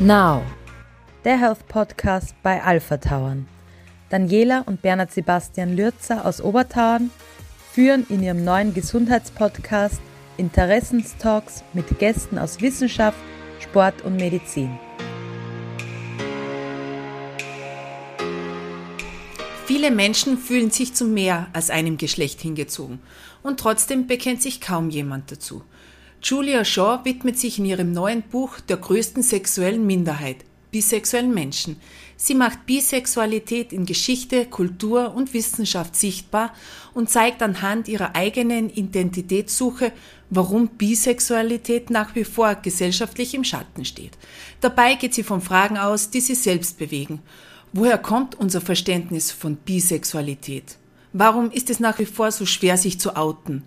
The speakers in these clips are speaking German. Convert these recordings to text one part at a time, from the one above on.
Now, der Health Podcast bei Alpha Tauern. Daniela und Bernhard Sebastian Lürzer aus Obertauern führen in ihrem neuen Gesundheitspodcast Interessenstalks mit Gästen aus Wissenschaft, Sport und Medizin. Viele Menschen fühlen sich zu mehr als einem Geschlecht hingezogen und trotzdem bekennt sich kaum jemand dazu. Julia Shaw widmet sich in ihrem neuen Buch der größten sexuellen Minderheit, bisexuellen Menschen. Sie macht Bisexualität in Geschichte, Kultur und Wissenschaft sichtbar und zeigt anhand ihrer eigenen Identitätssuche, warum Bisexualität nach wie vor gesellschaftlich im Schatten steht. Dabei geht sie von Fragen aus, die sie selbst bewegen. Woher kommt unser Verständnis von Bisexualität? Warum ist es nach wie vor so schwer, sich zu outen?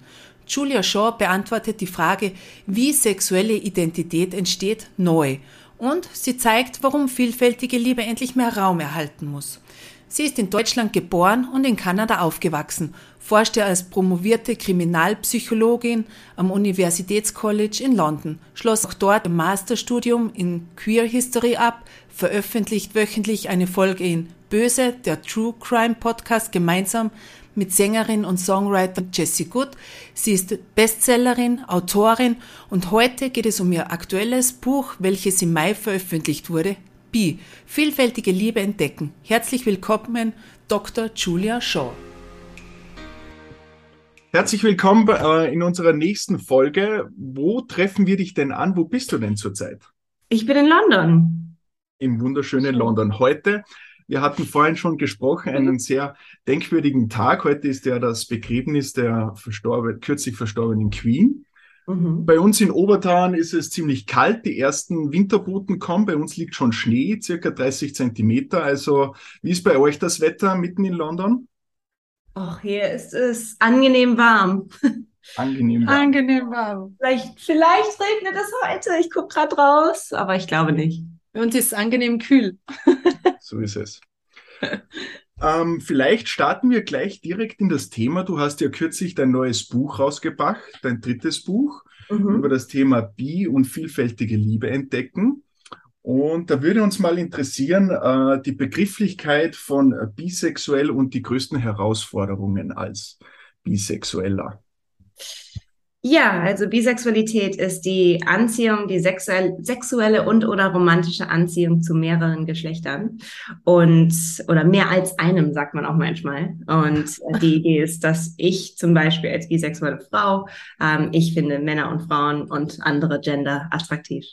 Julia Shaw beantwortet die Frage, wie sexuelle Identität entsteht, neu. Und sie zeigt, warum vielfältige Liebe endlich mehr Raum erhalten muss. Sie ist in Deutschland geboren und in Kanada aufgewachsen, forschte als promovierte Kriminalpsychologin am Universitätscollege in London, schloss auch dort ein Masterstudium in Queer History ab, veröffentlicht wöchentlich eine Folge in Böse, der True Crime Podcast, gemeinsam mit Sängerin und Songwriter Jessie Good. Sie ist Bestsellerin, Autorin und heute geht es um ihr aktuelles Buch, welches im Mai veröffentlicht wurde, Bi, vielfältige Liebe entdecken. Herzlich willkommen, Dr. Julia Shaw. Herzlich willkommen äh, in unserer nächsten Folge. Wo treffen wir dich denn an? Wo bist du denn zurzeit? Ich bin in London. Im wunderschönen London. Heute wir hatten vorhin schon gesprochen, einen sehr denkwürdigen Tag. Heute ist ja das Begräbnis der verstorben, kürzlich verstorbenen Queen. Mhm. Bei uns in Obertauern ist es ziemlich kalt. Die ersten Winterboten kommen. Bei uns liegt schon Schnee, circa 30 Zentimeter. Also, wie ist bei euch das Wetter mitten in London? Ach, hier ist es angenehm warm. Angenehm warm. Angenehm warm. Vielleicht, vielleicht regnet es heute. Ich gucke gerade raus, aber ich glaube nicht. Bei uns ist es angenehm kühl. so ist es. Ähm, vielleicht starten wir gleich direkt in das Thema. Du hast ja kürzlich dein neues Buch rausgebracht, dein drittes Buch mhm. über das Thema Bi und vielfältige Liebe entdecken. Und da würde uns mal interessieren, äh, die Begrifflichkeit von bisexuell und die größten Herausforderungen als Bisexueller. Ja, also Bisexualität ist die Anziehung, die sexuell, sexuelle und oder romantische Anziehung zu mehreren Geschlechtern und oder mehr als einem, sagt man auch manchmal. Und die Idee ist, dass ich zum Beispiel als bisexuelle Frau, ähm, ich finde Männer und Frauen und andere Gender attraktiv.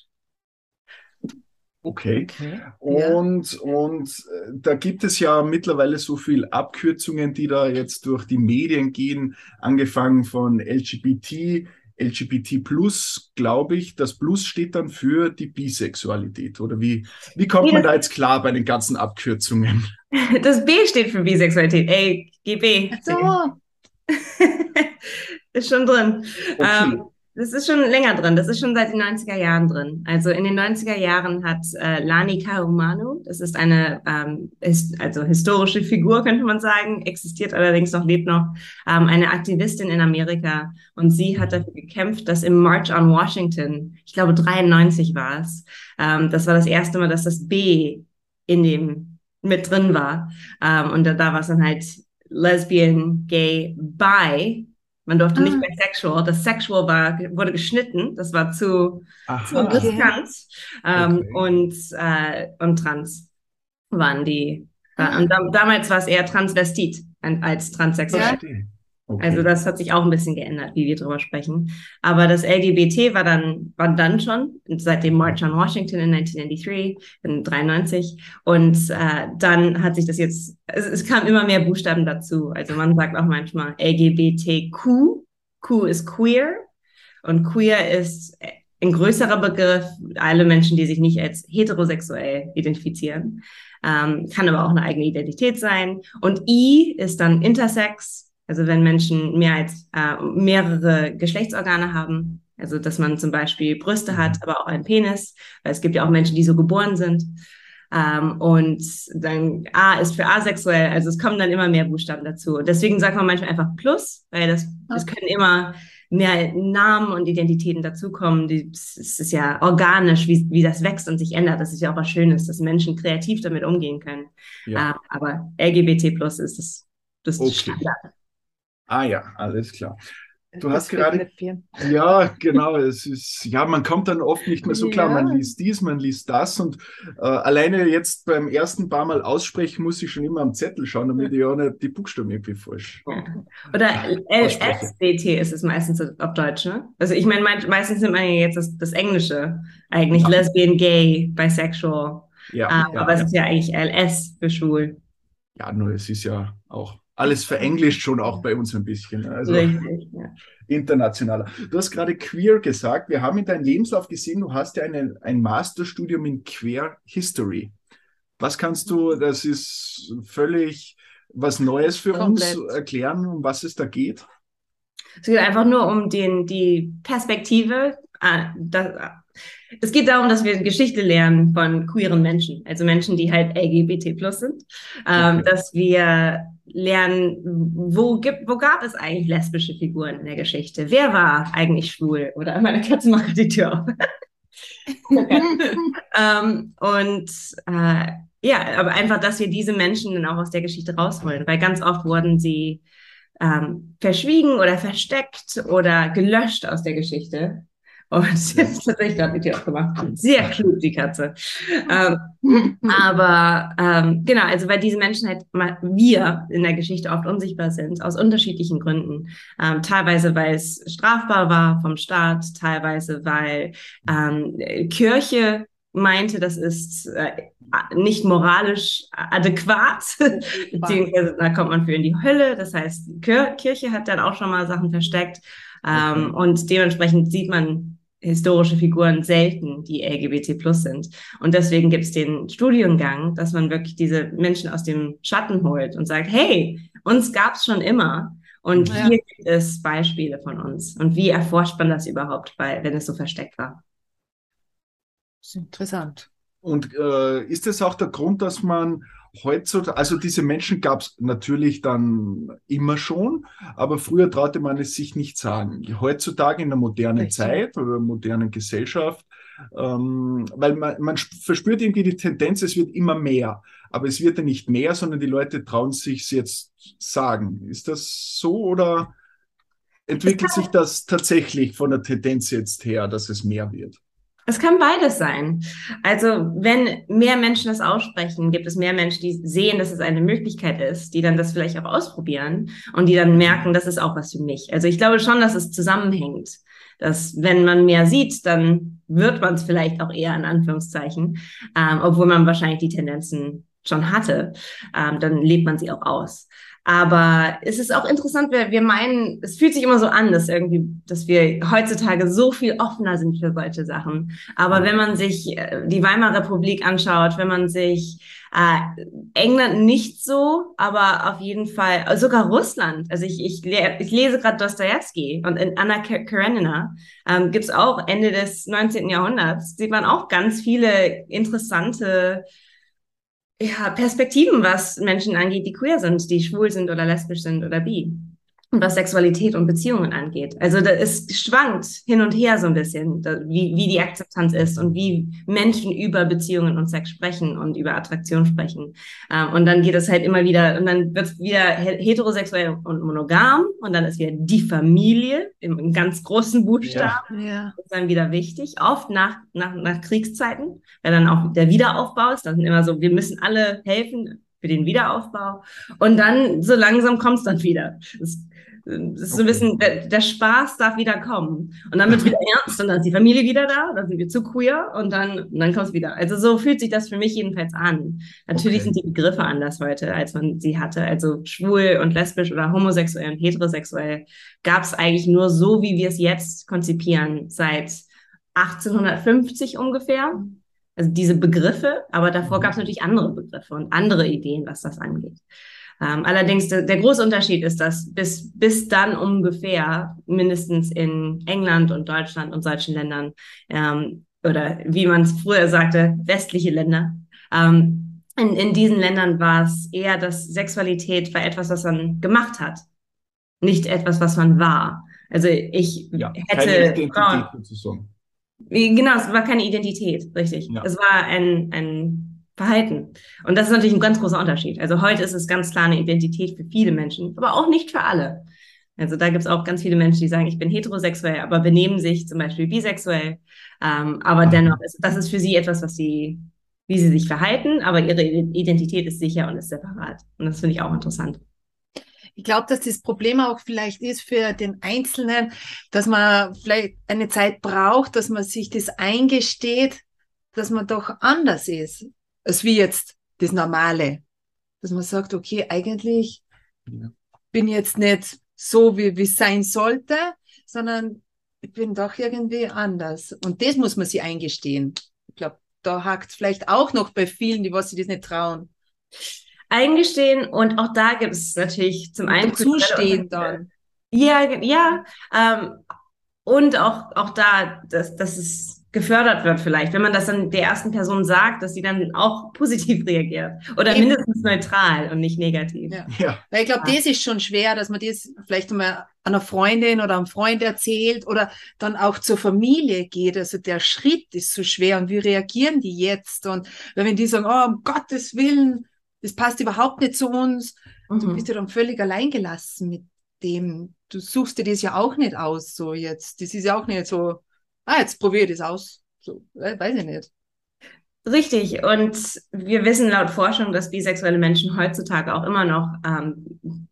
Okay. okay. Und, ja. und äh, da gibt es ja mittlerweile so viel Abkürzungen, die da jetzt durch die Medien gehen, angefangen von LGBT, LGBT Plus, glaube ich. Das Plus steht dann für die Bisexualität. Oder wie, wie kommt man da jetzt klar bei den ganzen Abkürzungen? Das B steht für Bisexualität. Ey, GB. So. Ist schon drin. Okay. Ähm, das ist schon länger drin. Das ist schon seit den 90er Jahren drin. Also in den 90er Jahren hat äh, Lani Kahumanu, das ist eine ähm, ist, also historische Figur, könnte man sagen, existiert allerdings noch, lebt noch, ähm, eine Aktivistin in Amerika. Und sie hat dafür gekämpft, dass im March on Washington, ich glaube 93 war es, ähm, das war das erste Mal, dass das B in dem mit drin war. Ähm, und da, da war es dann halt Lesbian, Gay, Bi man durfte ah. nicht mehr sexual. Das sexual war, wurde geschnitten. Das war zu, zu riskant. Ähm, okay. und, äh, und trans waren die. Äh, und da, damals war es eher Transvestit als transsexuell. Ja. Okay. Also das hat sich auch ein bisschen geändert, wie wir drüber sprechen. Aber das LGBT war dann, war dann schon seit dem March on Washington in 1993, in 93. Und äh, dann hat sich das jetzt, es, es kam immer mehr Buchstaben dazu. Also man sagt auch manchmal LGBTQ. Q ist queer und queer ist ein größerer Begriff, alle Menschen, die sich nicht als heterosexuell identifizieren. Ähm, kann aber auch eine eigene Identität sein. Und I ist dann intersex, also wenn Menschen mehr als äh, mehrere Geschlechtsorgane haben, also dass man zum Beispiel Brüste hat, mhm. aber auch einen Penis, weil es gibt ja auch Menschen, die so geboren sind. Ähm, und dann A ist für asexuell, also es kommen dann immer mehr Buchstaben dazu. Und deswegen sagt man manchmal einfach Plus, weil das, das können immer mehr Namen und Identitäten dazukommen. Es ist ja organisch, wie, wie das wächst und sich ändert. Das ist ja auch was Schönes, dass Menschen kreativ damit umgehen können. Ja. Uh, aber LGBT plus ist das, das okay. Standard. Ah ja, alles klar. Du hast gerade. Ja, genau. Es ist, ja, man kommt dann oft nicht mehr so klar. Ja. Man liest dies, man liest das. Und äh, alleine jetzt beim ersten paar Mal aussprechen, muss ich schon immer am Zettel schauen, damit ich auch nicht die Buchstaben irgendwie falsch. Oder LSBT ist es meistens auf Deutsch, ne? Also ich meine, meistens nimmt man ja jetzt das, das Englische. Eigentlich ja. Lesbian, Gay, Bisexual. Ja, uh, ja aber es ist ja eigentlich LS für schwul. Ja, nur es ist ja auch alles verenglischt schon auch bei uns ein bisschen. Also Richtig, ja. internationaler. Du hast gerade queer gesagt. Wir haben in deinem Lebenslauf gesehen, du hast ja eine, ein Masterstudium in Queer History. Was kannst du, das ist völlig was Neues für Komplett. uns erklären, um was es da geht? Es geht einfach nur um den, die Perspektive. Es geht darum, dass wir Geschichte lernen von queeren Menschen, also Menschen, die halt LGBT plus sind, ähm, okay. dass wir lernen, wo gibt, wo gab es eigentlich lesbische Figuren in der Geschichte? Wer war eigentlich schwul? Oder meine Katze macht die Tür auf. ähm, und äh, ja, aber einfach, dass wir diese Menschen dann auch aus der Geschichte rausholen, weil ganz oft wurden sie ähm, verschwiegen oder versteckt oder gelöscht aus der Geschichte. Und jetzt tatsächlich gerade die Tür aufgemacht. Sehr klug, die Katze. Ähm, aber ähm, genau, also weil diese Menschen halt wir in der Geschichte oft unsichtbar sind, aus unterschiedlichen Gründen. Ähm, teilweise, weil es strafbar war vom Staat, teilweise, weil ähm, Kirche meinte, das ist äh, nicht moralisch adäquat, beziehungsweise da kommt man für in die Hölle. Das heißt, Kirche hat dann auch schon mal Sachen versteckt. Ähm, und dementsprechend sieht man historische Figuren selten, die LGBT plus sind. Und deswegen gibt es den Studiengang, dass man wirklich diese Menschen aus dem Schatten holt und sagt, hey, uns gab es schon immer. Und ja. hier gibt es Beispiele von uns. Und wie erforscht man das überhaupt, weil, wenn es so versteckt war? Das ist interessant. Und äh, ist das auch der Grund, dass man heutzutage, also diese Menschen gab es natürlich dann immer schon, aber früher traute man es sich nicht sagen. Heutzutage in der modernen Richtig. Zeit oder modernen Gesellschaft, ähm, weil man, man verspürt irgendwie die Tendenz, es wird immer mehr. Aber es wird ja nicht mehr, sondern die Leute trauen sich jetzt sagen. Ist das so oder entwickelt sich das tatsächlich von der Tendenz jetzt her, dass es mehr wird? Es kann beides sein. Also wenn mehr Menschen das aussprechen, gibt es mehr Menschen, die sehen, dass es eine Möglichkeit ist, die dann das vielleicht auch ausprobieren und die dann merken, das ist auch was für mich. Also ich glaube schon, dass es zusammenhängt. Dass wenn man mehr sieht, dann wird man es vielleicht auch eher in Anführungszeichen, ähm, obwohl man wahrscheinlich die Tendenzen schon hatte, ähm, dann lebt man sie auch aus. Aber es ist auch interessant, wir, wir meinen, es fühlt sich immer so an, dass irgendwie, dass wir heutzutage so viel offener sind für solche Sachen. Aber wenn man sich äh, die Weimarer Republik anschaut, wenn man sich äh, England nicht so, aber auf jeden Fall, äh, sogar Russland. Also ich, ich, ich lese gerade Dostoevsky und in Anna Karenina ähm, gibt es auch Ende des 19. Jahrhunderts, sieht man auch ganz viele interessante ja, Perspektiven, was Menschen angeht, die queer sind, die schwul sind oder lesbisch sind oder bi und was Sexualität und Beziehungen angeht. Also da ist schwankt hin und her so ein bisschen, da, wie, wie die Akzeptanz ist und wie Menschen über Beziehungen und Sex sprechen und über Attraktion sprechen. Ähm, und dann geht es halt immer wieder, und dann wird es wieder heterosexuell und monogam und dann ist wieder die Familie im, ganz großen Buchstaben. Ja. Ja. ist dann wieder wichtig, oft nach, nach, nach Kriegszeiten, weil dann auch der Wiederaufbau ist. Dann sind immer so, wir müssen alle helfen, für den Wiederaufbau. Und dann so langsam kommt es dann wieder. Das das ist so ein bisschen, der, der, Spaß darf wieder kommen. Und dann wird es wieder ernst und dann ist die Familie wieder da, dann sind wir zu queer und dann, und dann kommt es wieder. Also so fühlt sich das für mich jedenfalls an. Natürlich okay. sind die Begriffe anders heute, als man sie hatte. Also schwul und lesbisch oder homosexuell und heterosexuell gab es eigentlich nur so, wie wir es jetzt konzipieren, seit 1850 ungefähr. Also diese Begriffe, aber davor gab es natürlich andere Begriffe und andere Ideen, was das angeht. Ähm, allerdings der, der, große Unterschied ist, dass bis, bis dann ungefähr mindestens in England und Deutschland und solchen Ländern ähm, oder wie man es früher sagte, westliche Länder, ähm, in, in diesen Ländern war es eher, dass Sexualität war etwas, was man gemacht hat, nicht etwas, was man war. Also ich ja, hätte. Sozusagen. Genau, es war keine Identität, richtig. Ja. Es war ein, ein Verhalten. Und das ist natürlich ein ganz großer Unterschied. Also heute ist es ganz klar eine Identität für viele Menschen, aber auch nicht für alle. Also da gibt es auch ganz viele Menschen, die sagen, ich bin heterosexuell, aber benehmen sich zum Beispiel bisexuell. Ähm, aber Ach. dennoch, ist, das ist für sie etwas, was sie, wie sie sich verhalten, aber ihre Identität ist sicher und ist separat. Und das finde ich auch interessant. Ich glaube, dass das Problem auch vielleicht ist für den Einzelnen, dass man vielleicht eine Zeit braucht, dass man sich das eingesteht, dass man doch anders ist, als wie jetzt das Normale. Dass man sagt, okay, eigentlich ja. bin ich jetzt nicht so, wie es sein sollte, sondern ich bin doch irgendwie anders. Und das muss man sich eingestehen. Ich glaube, da hakt es vielleicht auch noch bei vielen, die was sich das nicht trauen. Eingestehen und auch da gibt es natürlich zum einen zustehen dann. Ja, ja. Ähm, und auch, auch da, dass, dass es gefördert wird vielleicht, wenn man das dann der ersten Person sagt, dass sie dann auch positiv reagiert oder Eben. mindestens neutral und nicht negativ. Ja. ja. Weil ich glaube, ja. das ist schon schwer, dass man das vielleicht mal einer Freundin oder einem Freund erzählt oder dann auch zur Familie geht. Also der Schritt ist so schwer und wie reagieren die jetzt? Und wenn die sagen, oh, um Gottes Willen, das passt überhaupt nicht zu uns, mhm. du bist ja dann völlig alleingelassen mit dem. Du suchst dir das ja auch nicht aus, so jetzt. Das ist ja auch nicht so, ah, jetzt probiere ich das aus. So, weiß ich nicht. Richtig. Und wir wissen laut Forschung, dass bisexuelle Menschen heutzutage auch immer noch, ähm,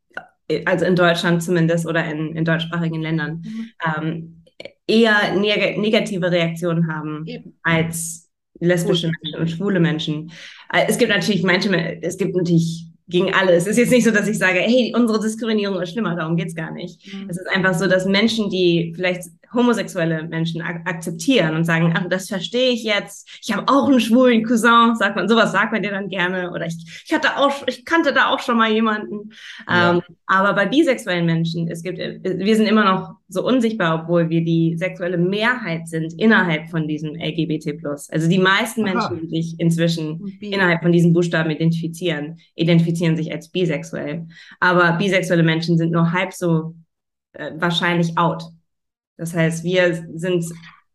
also in Deutschland zumindest oder in, in deutschsprachigen Ländern, mhm. ähm, eher neg negative Reaktionen haben Eben. als lesbische Menschen und schwule Menschen. Äh, es gibt natürlich manche, es gibt natürlich gegen alles. Es ist jetzt nicht so, dass ich sage, hey, unsere Diskriminierung ist schlimmer, darum geht's gar nicht. Mhm. Es ist einfach so, dass Menschen, die vielleicht homosexuelle Menschen ak akzeptieren und sagen, ach, das verstehe ich jetzt. Ich habe auch einen schwulen Cousin, sagt man, sowas sagt man dir dann gerne. Oder ich, ich hatte auch, ich kannte da auch schon mal jemanden. Ja. Ähm, aber bei bisexuellen Menschen, es gibt, wir sind immer noch so unsichtbar, obwohl wir die sexuelle Mehrheit sind innerhalb von diesem LGBT+. Also die meisten Aha. Menschen, die sich inzwischen innerhalb von diesen Buchstaben identifizieren, identifizieren sich als bisexuell. Aber bisexuelle Menschen sind nur halb so äh, wahrscheinlich out. Das heißt, wir sind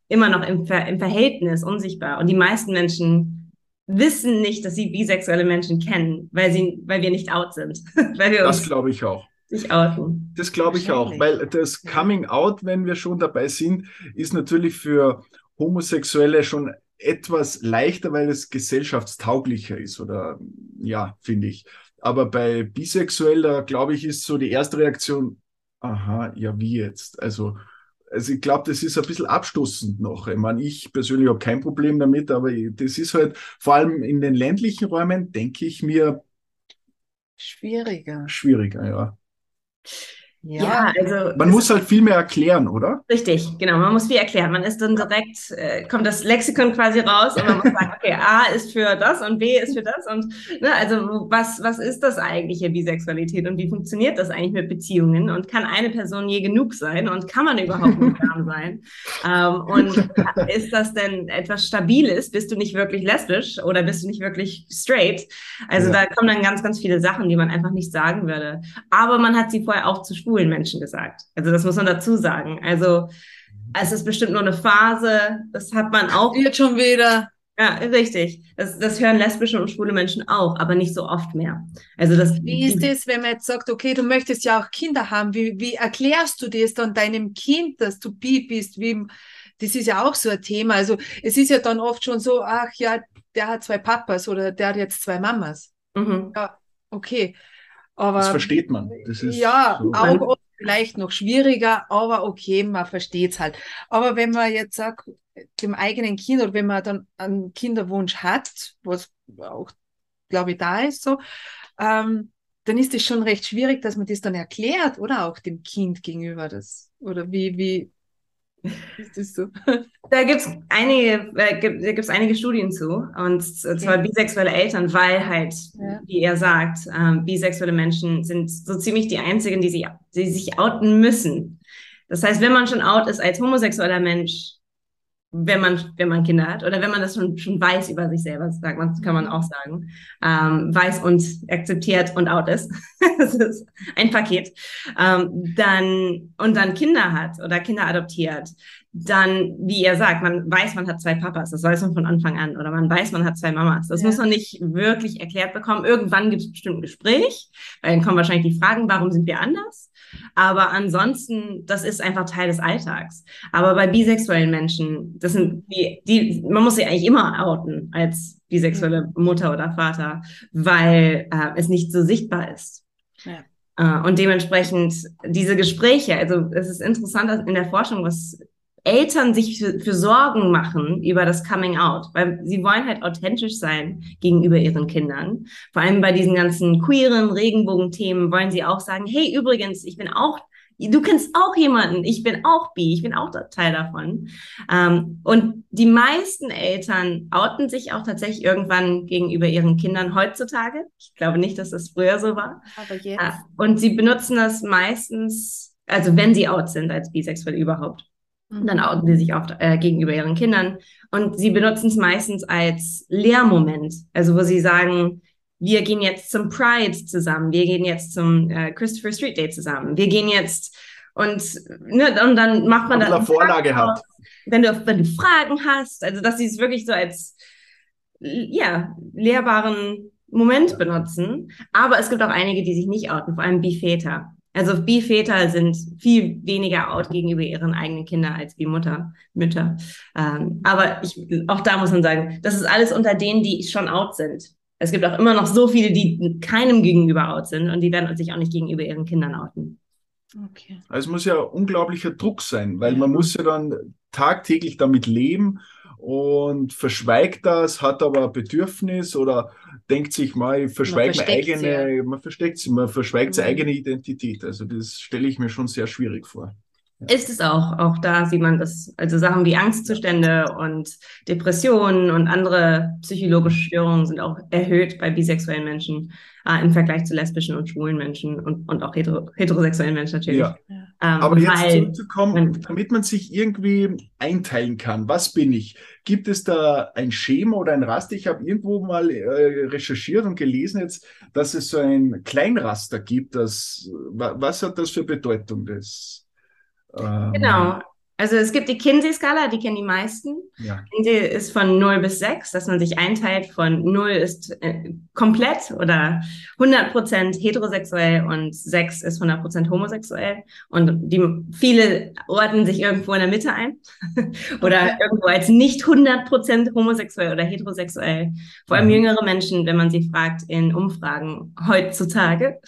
immer noch im, Ver im Verhältnis unsichtbar. Und die meisten Menschen wissen nicht, dass sie bisexuelle Menschen kennen, weil, sie, weil wir nicht out sind. weil wir das glaube ich auch. Sich outen. Das glaube ich auch, weil das Coming Out, wenn wir schon dabei sind, ist natürlich für Homosexuelle schon etwas leichter, weil es gesellschaftstauglicher ist oder ja, finde ich. Aber bei Bisexueller, glaube ich, ist so die erste Reaktion, aha, ja, wie jetzt? Also also ich glaube, das ist ein bisschen abstoßend noch. Ich meine, ich persönlich habe kein Problem damit, aber das ist halt vor allem in den ländlichen Räumen, denke ich mir, schwieriger. Schwieriger, ja. Ja, also. Man muss halt viel mehr erklären, oder? Richtig, genau. Man muss viel erklären. Man ist dann direkt, äh, kommt das Lexikon quasi raus und man muss sagen, okay, A ist für das und B ist für das und, ne, also was, was ist das eigentliche Bisexualität und wie funktioniert das eigentlich mit Beziehungen und kann eine Person je genug sein und kann man überhaupt monogam sein? Ähm, und ist das denn etwas Stabiles? Bist du nicht wirklich lesbisch oder bist du nicht wirklich straight? Also ja. da kommen dann ganz, ganz viele Sachen, die man einfach nicht sagen würde. Aber man hat sie vorher auch zu schwulen Menschen gesagt. Also das muss man dazu sagen. Also es ist bestimmt nur eine Phase. Das hat man auch. Jetzt schon wieder. Ja, richtig. Das, das hören lesbische und schwule Menschen auch, aber nicht so oft mehr. Also das. Wie ist es, wenn man jetzt sagt, okay, du möchtest ja auch Kinder haben? Wie, wie erklärst du das dann deinem Kind, dass du bi bist? Wie, das ist ja auch so ein Thema. Also es ist ja dann oft schon so, ach ja, der hat zwei Papas oder der hat jetzt zwei Mamas. Mhm. Ja, okay. Aber, das versteht man. Das ist ja, so. auch vielleicht noch schwieriger, aber okay, man versteht es halt. Aber wenn man jetzt sagt, dem eigenen Kind oder wenn man dann einen Kinderwunsch hat, was auch, glaube ich, da ist so, ähm, dann ist es schon recht schwierig, dass man das dann erklärt, oder auch dem Kind gegenüber das. Oder wie, wie, ist so? Da gibt es einige, äh, gibt, da gibt's einige Studien zu. Und zwar okay. bisexuelle Eltern, weil halt, ja. wie er sagt, ähm, bisexuelle Menschen sind so ziemlich die einzigen, die, sie, die sich outen müssen. Das heißt, wenn man schon out ist als homosexueller Mensch, wenn man, wenn man Kinder hat oder wenn man das schon, schon weiß über sich selber, sagt man, kann man auch sagen, ähm, weiß und akzeptiert und out ist. das ist ein Paket. Ähm, dann, und dann Kinder hat oder Kinder adoptiert, dann, wie ihr sagt, man weiß, man hat zwei Papas, das weiß man von Anfang an, oder man weiß, man hat zwei Mamas. Das ja. muss man nicht wirklich erklärt bekommen. Irgendwann gibt es bestimmt ein Gespräch, weil dann kommen wahrscheinlich die Fragen, warum sind wir anders? Aber ansonsten, das ist einfach Teil des Alltags. Aber bei bisexuellen Menschen, das sind die, die man muss sie eigentlich immer outen als bisexuelle mhm. Mutter oder Vater, weil äh, es nicht so sichtbar ist. Ja. Uh, und dementsprechend diese Gespräche, also es ist interessant in der Forschung, was Eltern sich für, für, Sorgen machen über das Coming Out, weil sie wollen halt authentisch sein gegenüber ihren Kindern. Vor allem bei diesen ganzen queeren Regenbogenthemen wollen sie auch sagen, hey, übrigens, ich bin auch, du kennst auch jemanden, ich bin auch bi, ich bin auch Teil davon. Ähm, und die meisten Eltern outen sich auch tatsächlich irgendwann gegenüber ihren Kindern heutzutage. Ich glaube nicht, dass das früher so war. Aber jetzt. Äh, und sie benutzen das meistens, also wenn sie out sind als bisexuell überhaupt. Und dann outen sie sich auch äh, gegenüber ihren Kindern. Und sie benutzen es meistens als Lehrmoment. Also wo sie sagen, wir gehen jetzt zum Pride zusammen, wir gehen jetzt zum äh, Christopher Street Day zusammen, wir gehen jetzt und, ne, und dann macht man dann. Vorlage hat. Wenn du, wenn du Fragen hast, also dass sie es wirklich so als ja, lehrbaren Moment benutzen. Aber es gibt auch einige, die sich nicht outen, vor allem Bi-Väter. Also Bi-Väter sind viel weniger out gegenüber ihren eigenen Kindern als Bi-Mutter, Mütter. Ähm, aber ich, auch da muss man sagen, das ist alles unter denen, die schon out sind. Es gibt auch immer noch so viele, die keinem gegenüber out sind und die werden sich auch nicht gegenüber ihren Kindern outen. Okay. Also es muss ja unglaublicher Druck sein, weil man muss ja dann tagtäglich damit leben und verschweigt das, hat aber ein Bedürfnis oder denkt sich mal, ich verschweige meine eigene, ja. man versteckt sie, man verschweigt mhm. seine eigene Identität. Also das stelle ich mir schon sehr schwierig vor. Ist es auch. Auch da sieht man das, also Sachen wie Angstzustände und Depressionen und andere psychologische Störungen sind auch erhöht bei bisexuellen Menschen äh, im Vergleich zu lesbischen und schwulen Menschen und, und auch hetero, heterosexuellen Menschen natürlich. Ja. Ähm, Aber jetzt weil, zurückzukommen, damit man sich irgendwie einteilen kann, was bin ich? Gibt es da ein Schema oder ein Raster? Ich habe irgendwo mal äh, recherchiert und gelesen jetzt, dass es so ein Kleinraster gibt. Das, was hat das für Bedeutung? Das ähm, genau. Also es gibt die Kinsey-Skala, die kennen die meisten. Ja. Kinsey ist von 0 bis 6, dass man sich einteilt von 0 ist äh, komplett oder 100% heterosexuell und 6 ist 100% homosexuell. Und die, viele ordnen sich irgendwo in der Mitte ein oder okay. irgendwo als nicht 100% homosexuell oder heterosexuell. Vor allem mhm. jüngere Menschen, wenn man sie fragt in Umfragen heutzutage,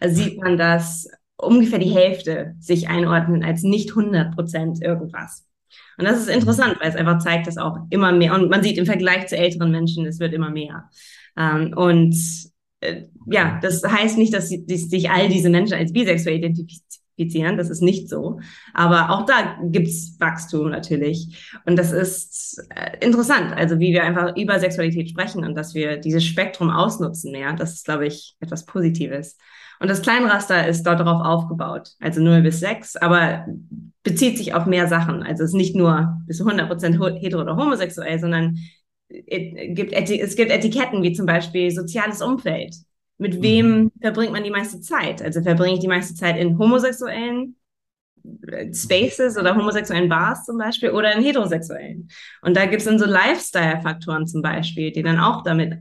sieht man, dass ungefähr die Hälfte sich einordnen als nicht 100 Prozent irgendwas. Und das ist interessant, weil es einfach zeigt, dass auch immer mehr, und man sieht im Vergleich zu älteren Menschen, es wird immer mehr. Ähm, und äh, ja, das heißt nicht, dass sich all diese Menschen als bisexuell identifizieren, das ist nicht so. Aber auch da gibt's Wachstum natürlich. Und das ist äh, interessant, also wie wir einfach über Sexualität sprechen und dass wir dieses Spektrum ausnutzen mehr. Das ist, glaube ich, etwas Positives. Und das Kleinraster ist dort darauf aufgebaut, also 0 bis 6, aber bezieht sich auf mehr Sachen. Also es ist nicht nur bis 100% hetero oder homosexuell, sondern es gibt, es gibt Etiketten wie zum Beispiel soziales Umfeld. Mit mhm. wem verbringt man die meiste Zeit? Also verbringe ich die meiste Zeit in homosexuellen äh, Spaces oder homosexuellen Bars zum Beispiel oder in heterosexuellen. Und da gibt es dann so Lifestyle-Faktoren zum Beispiel, die dann auch damit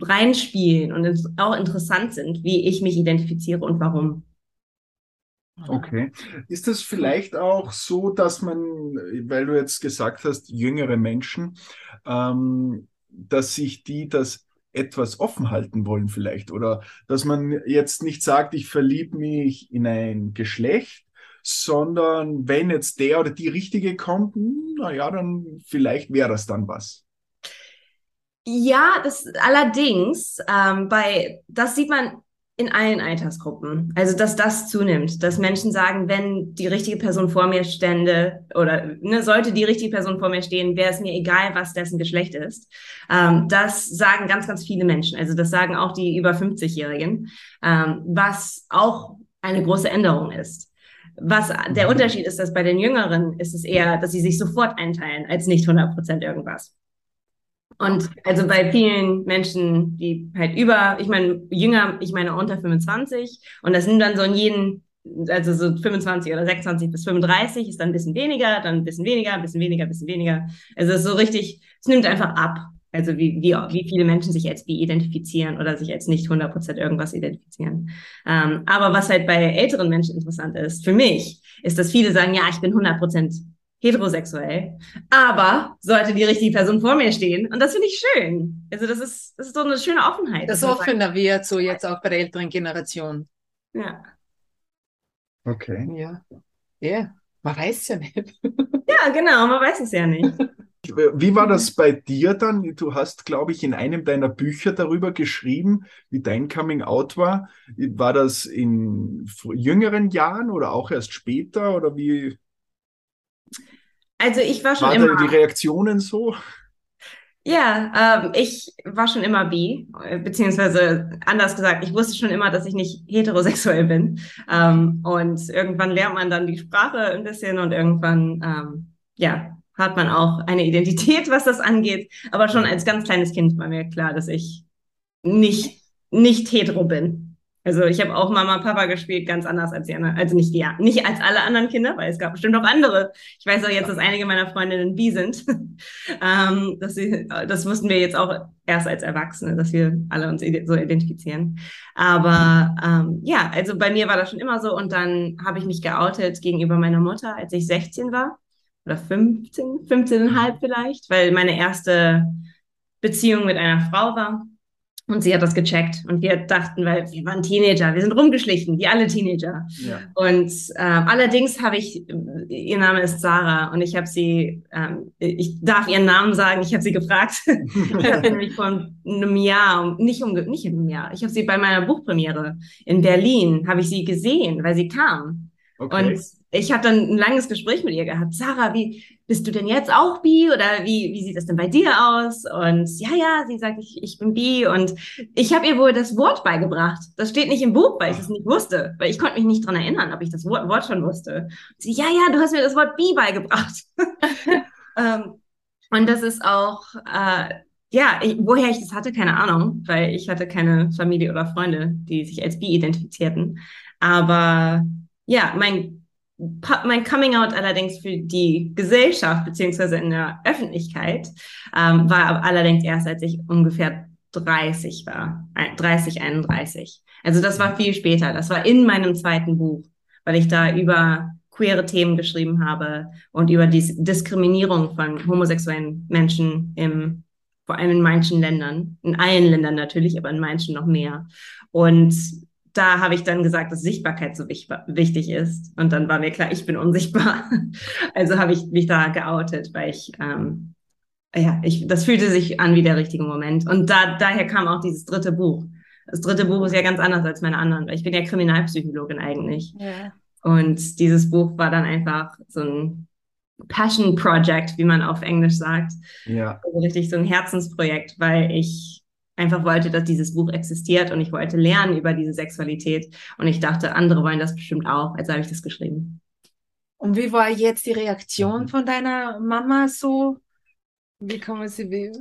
reinspielen und auch interessant sind, wie ich mich identifiziere und warum. Okay. Ist das vielleicht auch so, dass man, weil du jetzt gesagt hast, jüngere Menschen, ähm, dass sich die das etwas offen halten wollen vielleicht oder dass man jetzt nicht sagt, ich verliebe mich in ein Geschlecht, sondern wenn jetzt der oder die richtige kommt, naja, dann vielleicht wäre das dann was. Ja, das allerdings, ähm, bei, das sieht man in allen Altersgruppen. Also, dass das zunimmt, dass Menschen sagen, wenn die richtige Person vor mir stände oder ne, sollte die richtige Person vor mir stehen, wäre es mir egal, was dessen Geschlecht ist. Ähm, das sagen ganz, ganz viele Menschen. Also, das sagen auch die über 50-Jährigen, ähm, was auch eine große Änderung ist. Was der. Unterschied ist, dass bei den Jüngeren ist es eher, dass sie sich sofort einteilen, als nicht 100 Prozent irgendwas. Und also bei vielen Menschen, die halt über, ich meine, jünger, ich meine unter 25, und das sind dann so in jeden, also so 25 oder 26 bis 35 ist dann ein bisschen weniger, dann ein bisschen weniger, ein bisschen weniger, ein bisschen weniger. Also es ist so richtig, es nimmt einfach ab. Also wie, wie, wie viele Menschen sich als bi identifizieren oder sich als nicht 100% irgendwas identifizieren. Ähm, aber was halt bei älteren Menschen interessant ist, für mich, ist, dass viele sagen, ja, ich bin 100% heterosexuell, aber sollte die richtige Person vor mir stehen. Und das finde ich schön. Also das ist, das ist so eine schöne Offenheit. Das offener wird so jetzt auch bei der älteren Generation. Ja. Okay. Ja. Ja, man weiß ja nicht. ja, genau, man weiß es ja nicht. Wie war das bei dir dann? Du hast, glaube ich, in einem deiner Bücher darüber geschrieben, wie dein Coming Out war. War das in jüngeren Jahren oder auch erst später oder wie? Also ich war schon war immer. die Reaktionen so? Ja, ähm, ich war schon immer bi, beziehungsweise anders gesagt, ich wusste schon immer, dass ich nicht heterosexuell bin. Ähm, und irgendwann lernt man dann die Sprache ein bisschen und irgendwann, ähm, ja, hat man auch eine Identität, was das angeht. Aber schon als ganz kleines Kind war mir klar, dass ich nicht, nicht hetero bin. Also ich habe auch Mama Papa gespielt, ganz anders als die anderen. Also nicht die, nicht als alle anderen Kinder, weil es gab bestimmt auch andere. Ich weiß auch jetzt, dass einige meiner Freundinnen bi sind. ähm, dass sie, das wussten wir jetzt auch erst als Erwachsene, dass wir alle uns so identifizieren. Aber ähm, ja, also bei mir war das schon immer so. Und dann habe ich mich geoutet gegenüber meiner Mutter, als ich 16 war. Oder 15, 15,5 vielleicht, weil meine erste Beziehung mit einer Frau war. Und sie hat das gecheckt und wir dachten, weil wir waren Teenager, wir sind rumgeschlichen, wie alle Teenager. Ja. Und äh, allerdings habe ich, ihr Name ist Sarah und ich habe sie, ähm, ich darf ihren Namen sagen, ich habe sie gefragt. ich habe nämlich vor einem Jahr, nicht um, nicht in einem Jahr, ich habe sie bei meiner Buchpremiere in Berlin, habe ich sie gesehen, weil sie kam. Okay. Und ich habe dann ein langes Gespräch mit ihr gehabt. Sarah, wie bist du denn jetzt auch bi oder wie, wie sieht das denn bei dir aus? Und ja, ja, sie sagt, ich, ich bin bi und ich habe ihr wohl das Wort beigebracht. Das steht nicht im Buch, weil ich es nicht wusste, weil ich konnte mich nicht dran erinnern, ob ich das Wort, Wort schon wusste. Und sie, ja, ja, du hast mir das Wort bi beigebracht. ähm, und das ist auch, äh, ja, ich, woher ich das hatte, keine Ahnung, weil ich hatte keine Familie oder Freunde, die sich als bi identifizierten. Aber ja, mein mein Coming Out allerdings für die Gesellschaft beziehungsweise in der Öffentlichkeit ähm, war allerdings erst, als ich ungefähr 30 war, 30, 31. Also das war viel später. Das war in meinem zweiten Buch, weil ich da über queere Themen geschrieben habe und über die Diskriminierung von homosexuellen Menschen im, vor allem in manchen Ländern, in allen Ländern natürlich, aber in manchen noch mehr. Und da habe ich dann gesagt, dass Sichtbarkeit so wichtig ist. Und dann war mir klar, ich bin unsichtbar. Also habe ich mich da geoutet, weil ich, ähm, ja, ich, das fühlte sich an wie der richtige Moment. Und da, daher kam auch dieses dritte Buch. Das dritte Buch ist ja ganz anders als meine anderen, weil ich bin ja Kriminalpsychologin eigentlich. Ja. Und dieses Buch war dann einfach so ein Passion Project, wie man auf Englisch sagt. Ja. Also richtig so ein Herzensprojekt, weil ich einfach wollte, dass dieses Buch existiert und ich wollte lernen über diese Sexualität. Und ich dachte, andere wollen das bestimmt auch. Also habe ich das geschrieben. Und wie war jetzt die Reaktion von deiner Mama so? Wie kommen sie wie?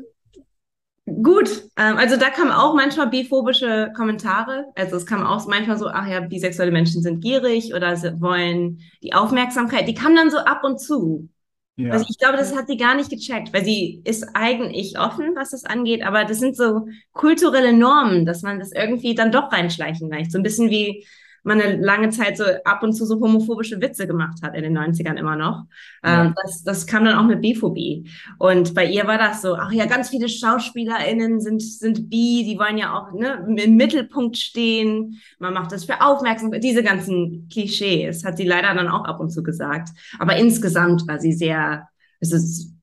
Gut, ähm, also da kamen auch manchmal biphobische Kommentare. Also es kam auch manchmal so, ach ja, bisexuelle Menschen sind gierig oder sie wollen die Aufmerksamkeit. Die kamen dann so ab und zu. Ja. Also ich glaube, das hat sie gar nicht gecheckt, weil sie ist eigentlich offen, was das angeht, aber das sind so kulturelle Normen, dass man das irgendwie dann doch reinschleichen leicht. So ein bisschen wie man eine lange Zeit so ab und zu so homophobische Witze gemacht hat in den 90ern immer noch. Ja. Ähm, das, das kam dann auch mit Biphobie. Und bei ihr war das so, ach ja, ganz viele SchauspielerInnen sind, sind bi, die wollen ja auch ne, im Mittelpunkt stehen. Man macht das für Aufmerksamkeit. Diese ganzen Klischees hat sie leider dann auch ab und zu gesagt. Aber insgesamt war sie sehr, es ist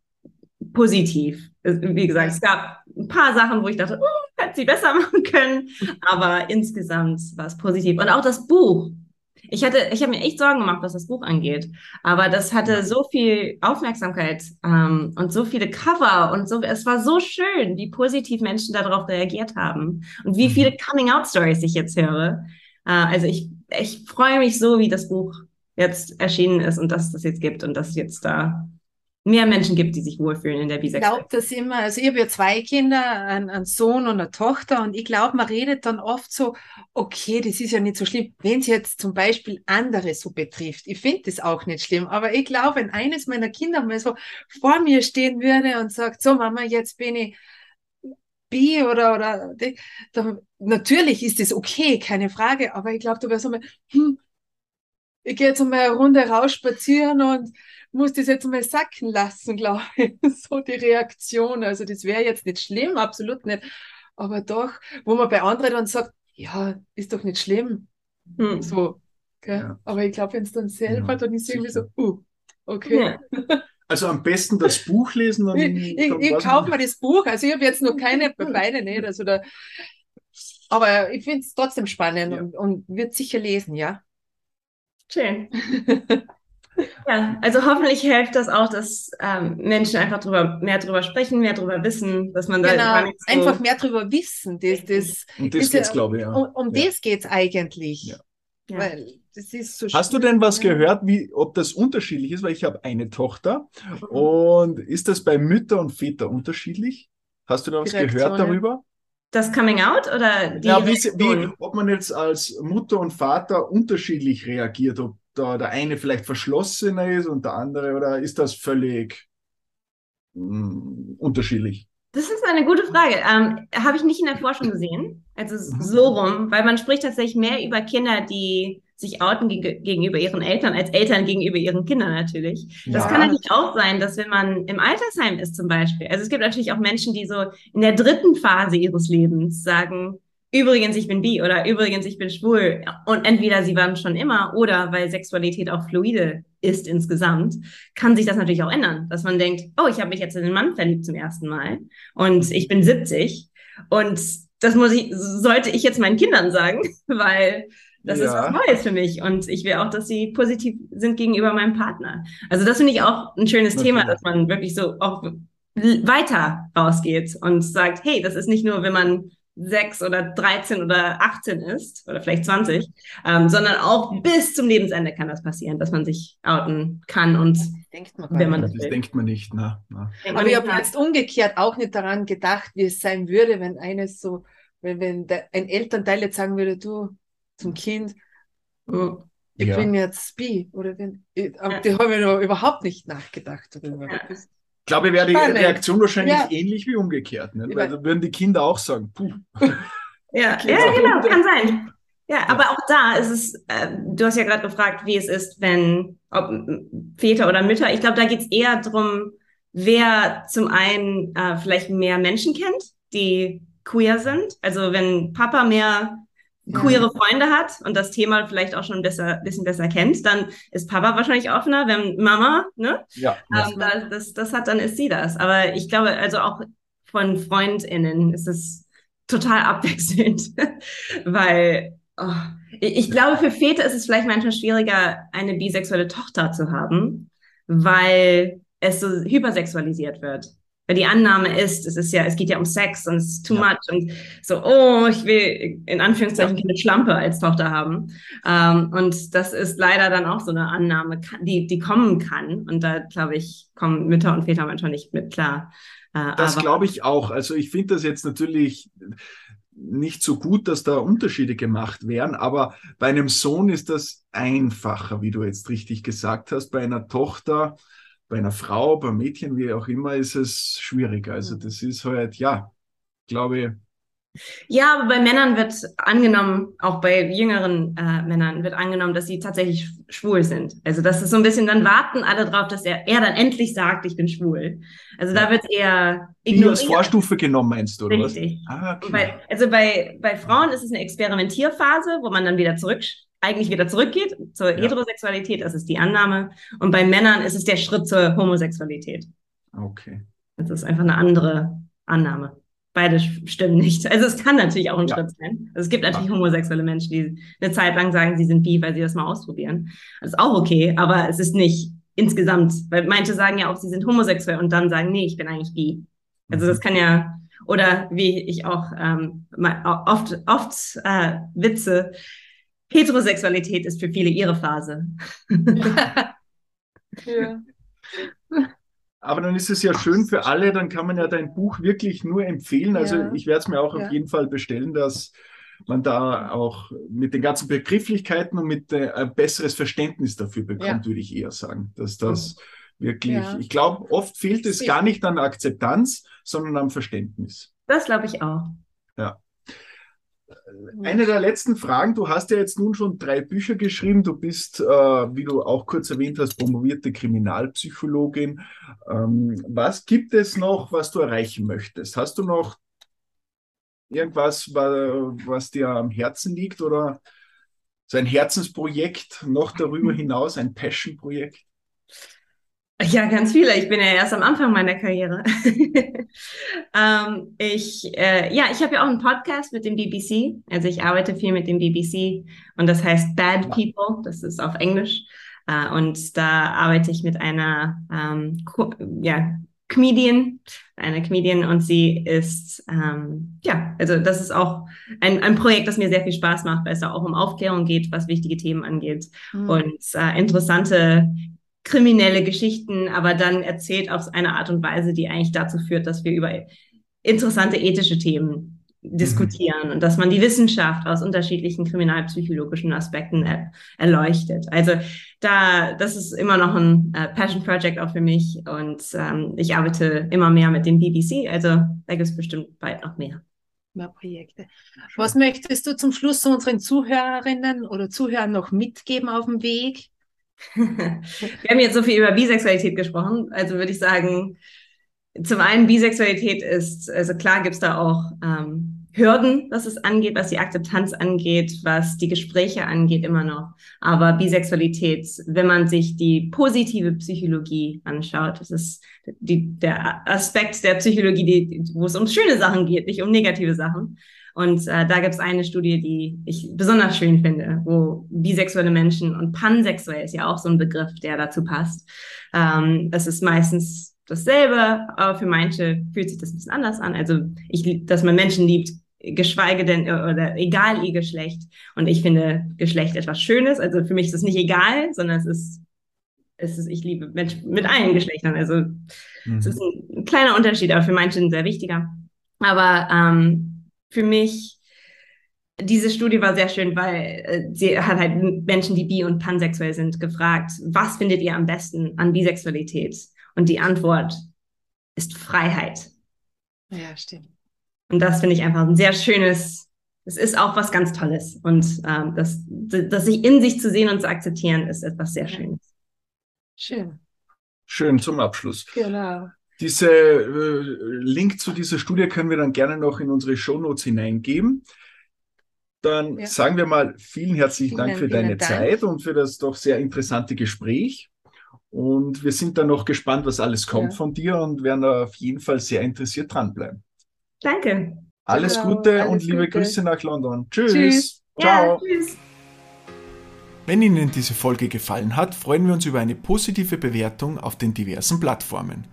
positiv. Wie gesagt, es gab ein paar Sachen, wo ich dachte, oh, hätte sie besser machen können. Aber insgesamt war es positiv. Und auch das Buch. Ich hatte, ich habe mir echt Sorgen gemacht, was das Buch angeht. Aber das hatte so viel Aufmerksamkeit ähm, und so viele Cover und so. Es war so schön, wie positiv Menschen darauf reagiert haben und wie mhm. viele Coming-out-Stories ich jetzt höre. Äh, also ich, ich freue mich so, wie das Buch jetzt erschienen ist und dass es das jetzt gibt und dass jetzt da mehr Menschen gibt, die sich wohlfühlen in der Bisexualität. Ich glaube das immer, also ich habe ja zwei Kinder, einen, einen, Sohn und eine Tochter und ich glaube, man redet dann oft so, okay, das ist ja nicht so schlimm, wenn es jetzt zum Beispiel andere so betrifft. Ich finde das auch nicht schlimm, aber ich glaube, wenn eines meiner Kinder mal so vor mir stehen würde und sagt, so Mama, jetzt bin ich bi oder, oder, dann, natürlich ist das okay, keine Frage, aber ich glaube, du wärst so mal, hm, ich gehe jetzt mal eine Runde raus spazieren und muss das jetzt mal sacken lassen, glaube ich. So die Reaktion. Also das wäre jetzt nicht schlimm, absolut nicht. Aber doch, wo man bei anderen dann sagt, ja, ist doch nicht schlimm. Hm. So. Ja. Aber ich glaube, wenn es dann selber, ja, dann ist es irgendwie so, uh, okay. Ja. Also am besten das Buch lesen. Dann, ich ich, ich kaufe mir das Buch. Also ich habe jetzt noch keine, beide nicht. Also da, aber ich finde es trotzdem spannend und, und wird sicher lesen, ja. Schön. Ja, also hoffentlich hilft das auch, dass ähm, Menschen einfach drüber, mehr drüber sprechen, mehr drüber wissen, dass man genau, da so einfach mehr drüber wissen. Das, das um das geht es, glaube ich. Ja. Um, um ja. das geht es eigentlich. Ja. Weil das ist so Hast du denn was gehört, wie, ob das unterschiedlich ist? Weil ich habe eine Tochter. Mhm. Und ist das bei Mütter und Väter unterschiedlich? Hast du da was gehört darüber? Das Coming Out oder die ja, wie, wie, ob man jetzt als Mutter und Vater unterschiedlich reagiert, ob da der eine vielleicht verschlossener ist und der andere, oder ist das völlig mh, mm, unterschiedlich? Das ist eine gute Frage. Ähm, Habe ich nicht in der Forschung gesehen. Also mhm. so rum, weil man spricht tatsächlich mehr über Kinder, die sich outen geg gegenüber ihren Eltern, als Eltern gegenüber ihren Kindern natürlich. Das ja. kann natürlich auch sein, dass wenn man im Altersheim ist zum Beispiel, also es gibt natürlich auch Menschen, die so in der dritten Phase ihres Lebens sagen, übrigens, ich bin bi oder übrigens, ich bin schwul. Und entweder sie waren schon immer oder weil Sexualität auch fluide ist insgesamt, kann sich das natürlich auch ändern, dass man denkt, oh, ich habe mich jetzt in einen Mann verliebt zum ersten Mal und ich bin 70 und das muss ich, sollte ich jetzt meinen Kindern sagen, weil das ja. ist was Neues für mich und ich will auch, dass sie positiv sind gegenüber meinem Partner. Also das finde ich auch ein schönes okay. Thema, dass man wirklich so auch weiter rausgeht und sagt, hey, das ist nicht nur, wenn man sechs oder 13 oder 18 ist oder vielleicht 20, ähm, sondern auch bis zum Lebensende kann das passieren, dass man sich outen kann und denkt man wenn man das, das denkt man nicht. Na, na. Aber ich habe jetzt umgekehrt auch nicht daran gedacht, wie es sein würde, wenn eines so, wenn, wenn der, ein Elternteil jetzt sagen würde, du zum Kind, oh, ich ja. bin jetzt bi oder wenn, ich, ja. die habe ich noch überhaupt nicht nachgedacht darüber. Ja. Ich glaube, wäre die Spannend. Reaktion wahrscheinlich ja. ähnlich wie umgekehrt. Ne? Weil da würden die Kinder auch sagen, puh. Ja, ja genau, kann sein. Ja, aber auch da ist es, äh, du hast ja gerade gefragt, wie es ist, wenn, ob Väter oder Mütter, ich glaube, da geht es eher darum, wer zum einen äh, vielleicht mehr Menschen kennt, die queer sind. Also wenn Papa mehr queere Freunde hat und das Thema vielleicht auch schon ein besser, bisschen besser kennt, dann ist Papa wahrscheinlich offener, wenn Mama, ne? Ja. Ähm, das, das, das hat, dann ist sie das. Aber ich glaube, also auch von FreundInnen ist es total abwechselnd, weil oh, ich, ich glaube, für Väter ist es vielleicht manchmal schwieriger, eine bisexuelle Tochter zu haben, weil es so hypersexualisiert wird. Weil die Annahme ist, es ist ja, es geht ja um Sex und es ist too ja. much und so, oh, ich will in Anführungszeichen keine Schlampe als Tochter haben. Ähm, und das ist leider dann auch so eine Annahme, die, die kommen kann. Und da, glaube ich, kommen Mütter und Väter manchmal nicht mit klar. Äh, das glaube ich auch. Also ich finde das jetzt natürlich nicht so gut, dass da Unterschiede gemacht werden, aber bei einem Sohn ist das einfacher, wie du jetzt richtig gesagt hast. Bei einer Tochter, bei einer Frau, beim Mädchen, wie auch immer, ist es schwieriger. Also das ist halt, ja, glaube ich. Ja, aber bei Männern wird angenommen, auch bei jüngeren äh, Männern wird angenommen, dass sie tatsächlich schwul sind. Also das ist so ein bisschen, dann warten alle drauf, dass er, er dann endlich sagt, ich bin schwul. Also da wird eher ignoriert. als Vorstufe genommen, meinst du, oder Richtig. was? Ah, okay. bei, also bei, bei Frauen ist es eine Experimentierphase, wo man dann wieder zurück eigentlich wieder zurückgeht zur ja. Heterosexualität, das ist die Annahme. Und bei Männern ist es der Schritt zur Homosexualität. Okay. Das ist einfach eine andere Annahme. Beide stimmen nicht. Also es kann natürlich auch ein ja. Schritt sein. Also es gibt natürlich ja. homosexuelle Menschen, die eine Zeit lang sagen, sie sind bi, weil sie das mal ausprobieren. Das ist auch okay, aber es ist nicht insgesamt, weil manche sagen ja auch, sie sind homosexuell und dann sagen, nee, ich bin eigentlich bi. Also das mhm. kann ja, oder wie ich auch ähm, oft, oft äh, Witze, Heterosexualität ist für viele ihre Phase. ja. Aber dann ist es ja schön für alle, dann kann man ja dein Buch wirklich nur empfehlen. Also ja. ich werde es mir auch ja. auf jeden Fall bestellen, dass man da auch mit den ganzen Begrifflichkeiten und mit äh, ein besseres Verständnis dafür bekommt, ja. würde ich eher sagen. Dass das wirklich, ich glaube, oft fehlt es gar nicht an Akzeptanz, sondern am Verständnis. Das glaube ich auch. Ja. Eine der letzten Fragen, du hast ja jetzt nun schon drei Bücher geschrieben, du bist, äh, wie du auch kurz erwähnt hast, promovierte Kriminalpsychologin. Ähm, was gibt es noch, was du erreichen möchtest? Hast du noch irgendwas, was dir am Herzen liegt oder so ein Herzensprojekt noch darüber hinaus, ein Passion-Projekt? Ja, ganz viele. Ich bin ja erst am Anfang meiner Karriere. ähm, ich, äh, ja, ich habe ja auch einen Podcast mit dem BBC. Also ich arbeite viel mit dem BBC und das heißt Bad People. Das ist auf Englisch. Äh, und da arbeite ich mit einer ähm, ja, Comedian, eine Comedian und sie ist, ähm, ja, also das ist auch ein, ein Projekt, das mir sehr viel Spaß macht, weil es da auch um Aufklärung geht, was wichtige Themen angeht mhm. und äh, interessante kriminelle Geschichten, aber dann erzählt auf eine Art und Weise, die eigentlich dazu führt, dass wir über interessante ethische Themen diskutieren mhm. und dass man die Wissenschaft aus unterschiedlichen kriminalpsychologischen Aspekten er erleuchtet. Also da, das ist immer noch ein äh, Passion Project auch für mich und ähm, ich arbeite immer mehr mit dem BBC, also da gibt es bestimmt bald noch mehr. Mehr Projekte. Was möchtest du zum Schluss unseren Zuhörerinnen oder Zuhörern noch mitgeben auf dem Weg? Wir haben jetzt so viel über Bisexualität gesprochen, also würde ich sagen, zum einen Bisexualität ist, also klar gibt es da auch ähm, Hürden, was es angeht, was die Akzeptanz angeht, was die Gespräche angeht, immer noch. Aber Bisexualität, wenn man sich die positive Psychologie anschaut, das ist die, der Aspekt der Psychologie, die, wo es um schöne Sachen geht, nicht um negative Sachen. Und äh, da gibt es eine Studie, die ich besonders schön finde, wo bisexuelle Menschen und pansexuell ist ja auch so ein Begriff, der dazu passt. Ähm, es ist meistens dasselbe, aber für manche fühlt sich das ein bisschen anders an. Also ich, dass man Menschen liebt, geschweige denn oder egal ihr Geschlecht. Und ich finde Geschlecht etwas Schönes. Also für mich ist es nicht egal, sondern es ist, es ist ich liebe Menschen mit allen Geschlechtern. Also mhm. es ist ein kleiner Unterschied, aber für manche ein sehr wichtiger. Aber ähm, für mich, diese Studie war sehr schön, weil äh, sie hat halt Menschen, die bi- und pansexuell sind, gefragt, was findet ihr am besten an Bisexualität? Und die Antwort ist Freiheit. Ja, stimmt. Und das finde ich einfach ein sehr schönes, es ist auch was ganz Tolles. Und ähm, das, das sich in sich zu sehen und zu akzeptieren, ist etwas sehr Schönes. Schön. Schön zum Abschluss. Genau. Diese äh, Link zu dieser Studie können wir dann gerne noch in unsere Shownotes hineingeben. Dann ja. sagen wir mal vielen herzlichen vielen, Dank für deine Dank. Zeit und für das doch sehr interessante Gespräch. Und wir sind dann noch gespannt, was alles kommt ja. von dir und werden auf jeden Fall sehr interessiert dranbleiben. Danke. Alles genau, Gute alles und liebe Gute. Grüße nach London. Tschüss. tschüss. Ciao. Ja, tschüss. Wenn Ihnen diese Folge gefallen hat, freuen wir uns über eine positive Bewertung auf den diversen Plattformen.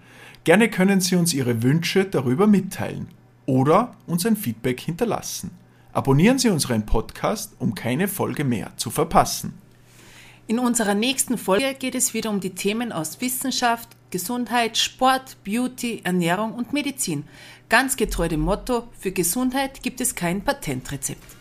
Gerne können Sie uns Ihre Wünsche darüber mitteilen oder uns ein Feedback hinterlassen. Abonnieren Sie unseren Podcast, um keine Folge mehr zu verpassen. In unserer nächsten Folge geht es wieder um die Themen aus Wissenschaft, Gesundheit, Sport, Beauty, Ernährung und Medizin. Ganz getreu dem Motto, für Gesundheit gibt es kein Patentrezept.